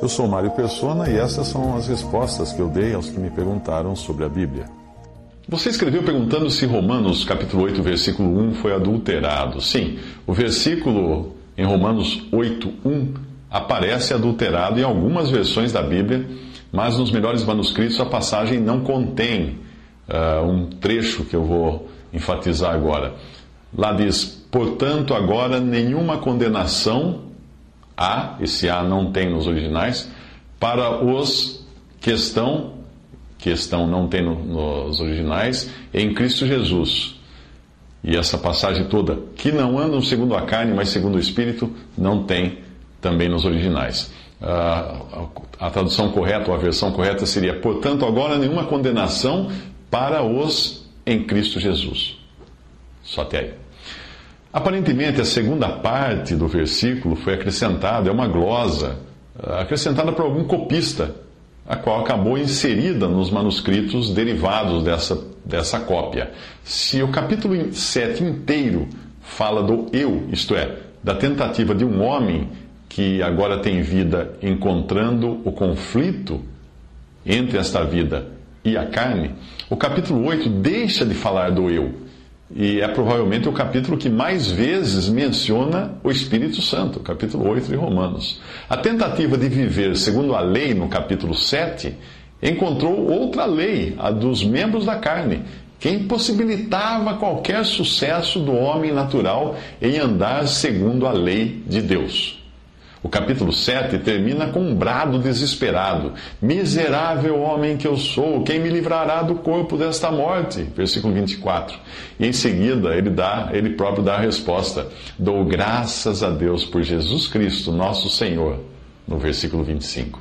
Eu sou Mário Persona e essas são as respostas que eu dei aos que me perguntaram sobre a Bíblia. Você escreveu perguntando se Romanos capítulo 8, versículo 1 foi adulterado. Sim, o versículo em Romanos 8, 1 aparece adulterado em algumas versões da Bíblia, mas nos melhores manuscritos a passagem não contém uh, um trecho que eu vou enfatizar agora. Lá diz: Portanto, agora nenhuma condenação há, esse há não tem nos originais, para os que estão, que estão não tem no, nos originais, em Cristo Jesus. E essa passagem toda, que não andam segundo a carne, mas segundo o Espírito, não tem também nos originais. Uh, a tradução correta, ou a versão correta seria: portanto, agora nenhuma condenação para os em Cristo Jesus. Só até aí. Aparentemente, a segunda parte do versículo foi acrescentada, é uma glosa, ah, acrescentada por algum copista, a qual acabou inserida nos manuscritos derivados dessa, dessa cópia. Se o capítulo 7 inteiro fala do eu, isto é, da tentativa de um homem que agora tem vida encontrando o conflito entre esta vida e a carne, o capítulo 8 deixa de falar do eu e é provavelmente o capítulo que mais vezes menciona o Espírito Santo, capítulo 8 de Romanos. A tentativa de viver segundo a lei, no capítulo 7, encontrou outra lei, a dos membros da carne, que impossibilitava qualquer sucesso do homem natural em andar segundo a lei de Deus. O capítulo 7 termina com um brado desesperado: Miserável homem que eu sou, quem me livrará do corpo desta morte? Versículo 24. E em seguida ele dá, ele próprio dá a resposta: Dou graças a Deus por Jesus Cristo, nosso Senhor, no versículo 25.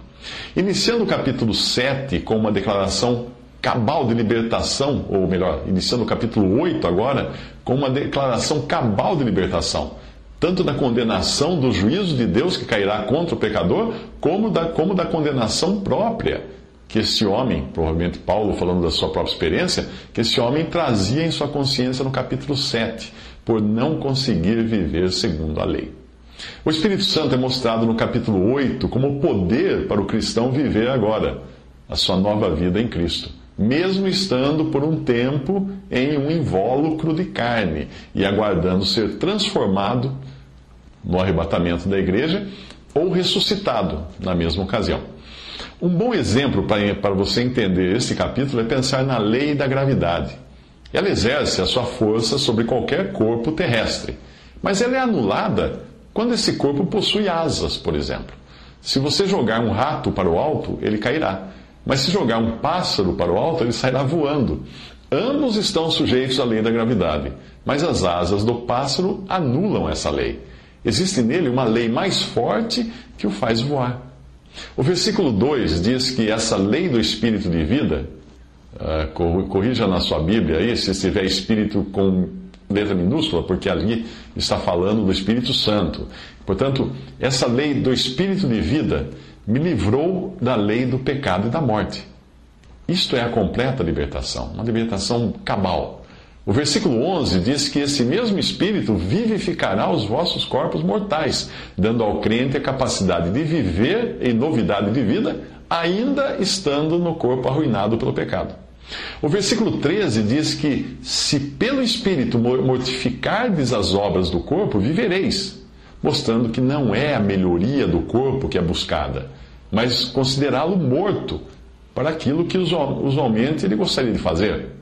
Iniciando o capítulo 7 com uma declaração cabal de libertação, ou melhor, iniciando o capítulo 8 agora, com uma declaração cabal de libertação tanto da condenação do juízo de Deus que cairá contra o pecador, como da, como da condenação própria que esse homem, provavelmente Paulo falando da sua própria experiência, que esse homem trazia em sua consciência no capítulo 7, por não conseguir viver segundo a lei. O Espírito Santo é mostrado no capítulo 8 como poder para o cristão viver agora a sua nova vida em Cristo mesmo estando por um tempo em um invólucro de carne e aguardando ser transformado no arrebatamento da igreja ou ressuscitado na mesma ocasião. Um bom exemplo para você entender esse capítulo é pensar na lei da gravidade. Ela exerce a sua força sobre qualquer corpo terrestre, mas ela é anulada quando esse corpo possui asas, por exemplo. Se você jogar um rato para o alto, ele cairá. Mas se jogar um pássaro para o alto, ele sairá voando. Ambos estão sujeitos à lei da gravidade, mas as asas do pássaro anulam essa lei. Existe nele uma lei mais forte que o faz voar. O versículo 2 diz que essa lei do espírito de vida, uh, corrija na sua Bíblia aí, se estiver espírito com letra minúscula, porque ali está falando do Espírito Santo. Portanto, essa lei do espírito de vida me livrou da lei do pecado e da morte. Isto é a completa libertação, uma libertação cabal. O versículo 11 diz que esse mesmo Espírito vivificará os vossos corpos mortais, dando ao crente a capacidade de viver em novidade de vida, ainda estando no corpo arruinado pelo pecado. O versículo 13 diz que, se pelo Espírito mortificardes as obras do corpo, vivereis, mostrando que não é a melhoria do corpo que é buscada, mas considerá-lo morto para aquilo que usualmente ele gostaria de fazer.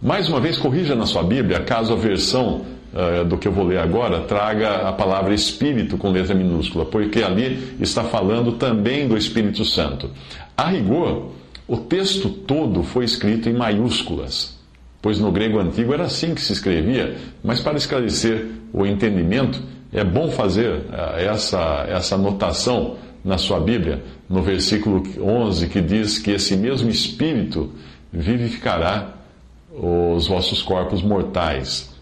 Mais uma vez, corrija na sua Bíblia, caso a versão uh, do que eu vou ler agora traga a palavra Espírito com letra minúscula, porque ali está falando também do Espírito Santo. A rigor, o texto todo foi escrito em maiúsculas, pois no grego antigo era assim que se escrevia, mas para esclarecer o entendimento, é bom fazer uh, essa, essa anotação na sua Bíblia, no versículo 11, que diz que esse mesmo Espírito vivificará os vossos corpos mortais.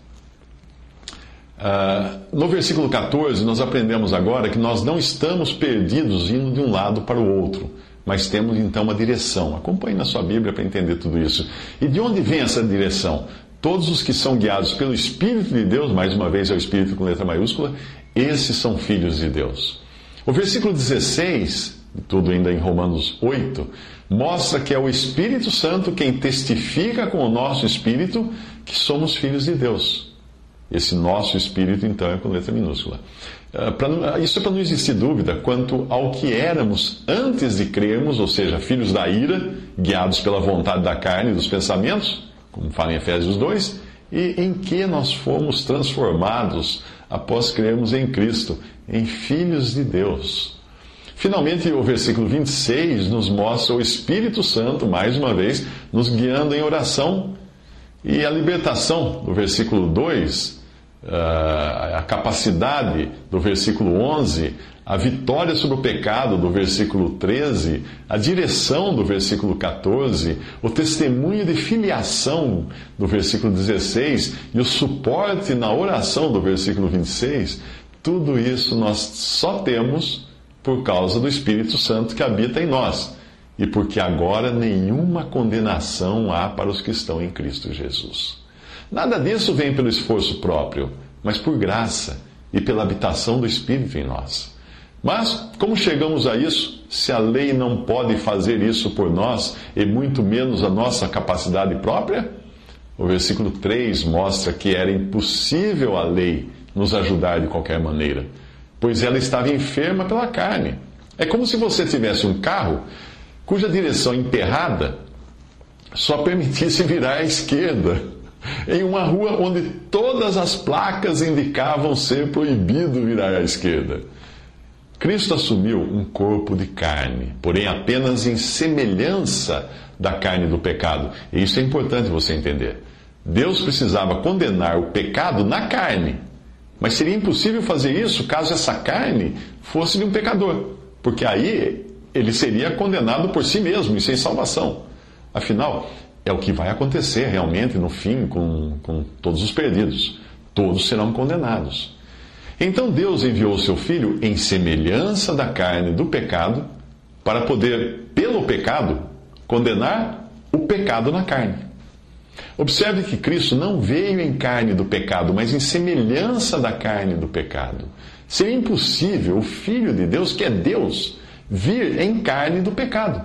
Uh, no versículo 14, nós aprendemos agora que nós não estamos perdidos indo de um lado para o outro, mas temos então uma direção. Acompanhe na sua Bíblia para entender tudo isso. E de onde vem essa direção? Todos os que são guiados pelo Espírito de Deus, mais uma vez é o Espírito com letra maiúscula, esses são filhos de Deus. O versículo 16, tudo ainda em Romanos 8, mostra que é o Espírito Santo quem testifica com o nosso espírito que somos filhos de Deus. Esse nosso espírito, então, é com letra minúscula. Ah, pra, isso é para não existir dúvida quanto ao que éramos antes de crermos, ou seja, filhos da ira, guiados pela vontade da carne e dos pensamentos, como fala em Efésios 2, e em que nós fomos transformados após crermos em Cristo, em filhos de Deus. Finalmente, o versículo 26 nos mostra o Espírito Santo, mais uma vez, nos guiando em oração. E a libertação, no versículo 2, ah, a capacidade do versículo 11, a vitória sobre o pecado do versículo 13, a direção do versículo 14, o testemunho de filiação do versículo 16 e o suporte na oração do versículo 26, tudo isso nós só temos por causa do Espírito Santo que habita em nós e porque agora nenhuma condenação há para os que estão em Cristo Jesus. Nada disso vem pelo esforço próprio, mas por graça e pela habitação do Espírito em nós. Mas, como chegamos a isso, se a lei não pode fazer isso por nós, e muito menos a nossa capacidade própria? O versículo 3 mostra que era impossível a lei nos ajudar de qualquer maneira pois ela estava enferma pela carne. É como se você tivesse um carro cuja direção emperrada só permitisse virar à esquerda, em uma rua onde todas as placas indicavam ser proibido virar à esquerda. Cristo assumiu um corpo de carne, porém apenas em semelhança da carne do pecado. E isso é importante você entender. Deus precisava condenar o pecado na carne mas seria impossível fazer isso caso essa carne fosse de um pecador, porque aí ele seria condenado por si mesmo e sem salvação. Afinal, é o que vai acontecer realmente no fim com, com todos os perdidos. Todos serão condenados. Então Deus enviou o seu Filho em semelhança da carne do pecado, para poder, pelo pecado, condenar o pecado na carne. Observe que Cristo não veio em carne do pecado, mas em semelhança da carne do pecado. Seria impossível o Filho de Deus, que é Deus, vir em carne do pecado.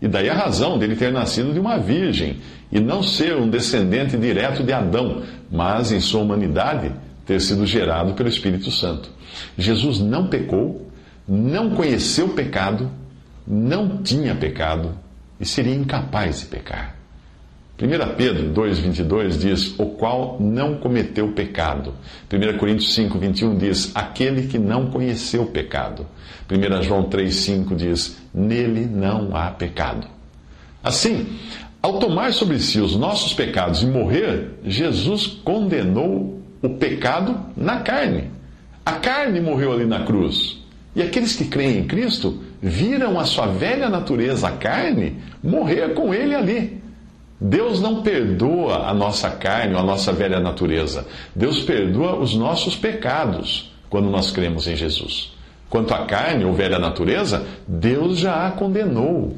E daí a razão dele ter nascido de uma virgem e não ser um descendente direto de Adão, mas em sua humanidade ter sido gerado pelo Espírito Santo. Jesus não pecou, não conheceu pecado, não tinha pecado e seria incapaz de pecar. 1 Pedro 2,22 diz: O qual não cometeu pecado. 1 Coríntios 5,21 diz: Aquele que não conheceu pecado. 1 João 3,5 diz: Nele não há pecado. Assim, ao tomar sobre si os nossos pecados e morrer, Jesus condenou o pecado na carne. A carne morreu ali na cruz. E aqueles que creem em Cristo viram a sua velha natureza, a carne, morrer com ele ali. Deus não perdoa a nossa carne ou a nossa velha natureza. Deus perdoa os nossos pecados quando nós cremos em Jesus. Quanto à carne ou velha natureza, Deus já a condenou.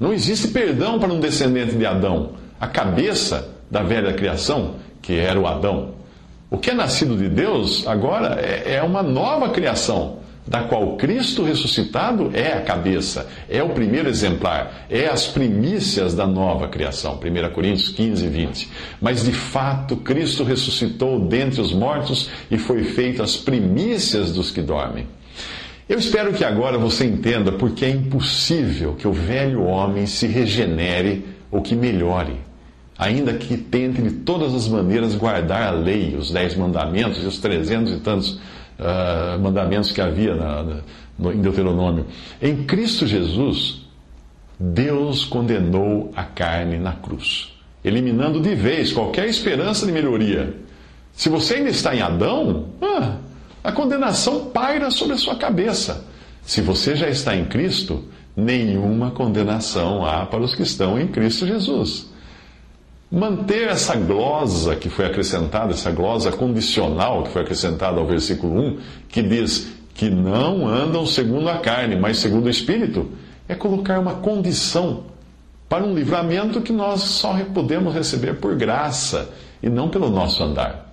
Não existe perdão para um descendente de Adão, a cabeça da velha criação, que era o Adão. O que é nascido de Deus agora é, é uma nova criação da qual Cristo ressuscitado é a cabeça, é o primeiro exemplar, é as primícias da nova criação. 1 Coríntios 15, 20. Mas de fato, Cristo ressuscitou dentre os mortos e foi feito as primícias dos que dormem. Eu espero que agora você entenda porque é impossível que o velho homem se regenere ou que melhore, ainda que tente de todas as maneiras guardar a lei, os dez mandamentos e os trezentos e tantos uh, mandamentos que havia na, na, no, em Deuteronômio. Em Cristo Jesus, Deus condenou a carne na cruz, eliminando de vez qualquer esperança de melhoria. Se você ainda está em Adão, ah, a condenação paira sobre a sua cabeça. Se você já está em Cristo, nenhuma condenação há para os que estão em Cristo Jesus manter essa glosa que foi acrescentada, essa glosa condicional que foi acrescentada ao versículo 1, que diz que não andam segundo a carne, mas segundo o Espírito, é colocar uma condição para um livramento que nós só podemos receber por graça e não pelo nosso andar.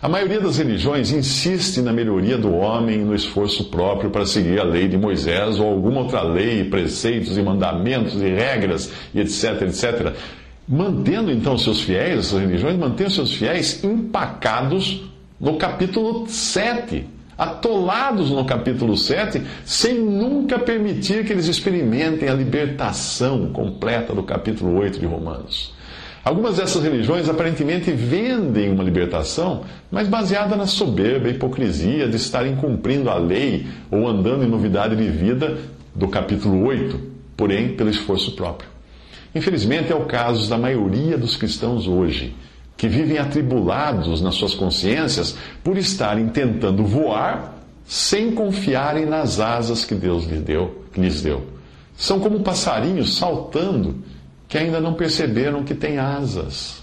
A maioria das religiões insiste na melhoria do homem e no esforço próprio para seguir a lei de Moisés ou alguma outra lei, preceitos e mandamentos e regras e etc, etc. Mantendo então seus fiéis, essas religiões, mantendo seus fiéis empacados no capítulo 7, atolados no capítulo 7, sem nunca permitir que eles experimentem a libertação completa do capítulo 8 de Romanos. Algumas dessas religiões aparentemente vendem uma libertação, mas baseada na soberba hipocrisia de estarem cumprindo a lei ou andando em novidade de vida do capítulo 8, porém pelo esforço próprio. Infelizmente é o caso da maioria dos cristãos hoje, que vivem atribulados nas suas consciências por estarem tentando voar sem confiarem nas asas que Deus lhes deu. Lhes deu. São como passarinhos saltando que ainda não perceberam que têm asas.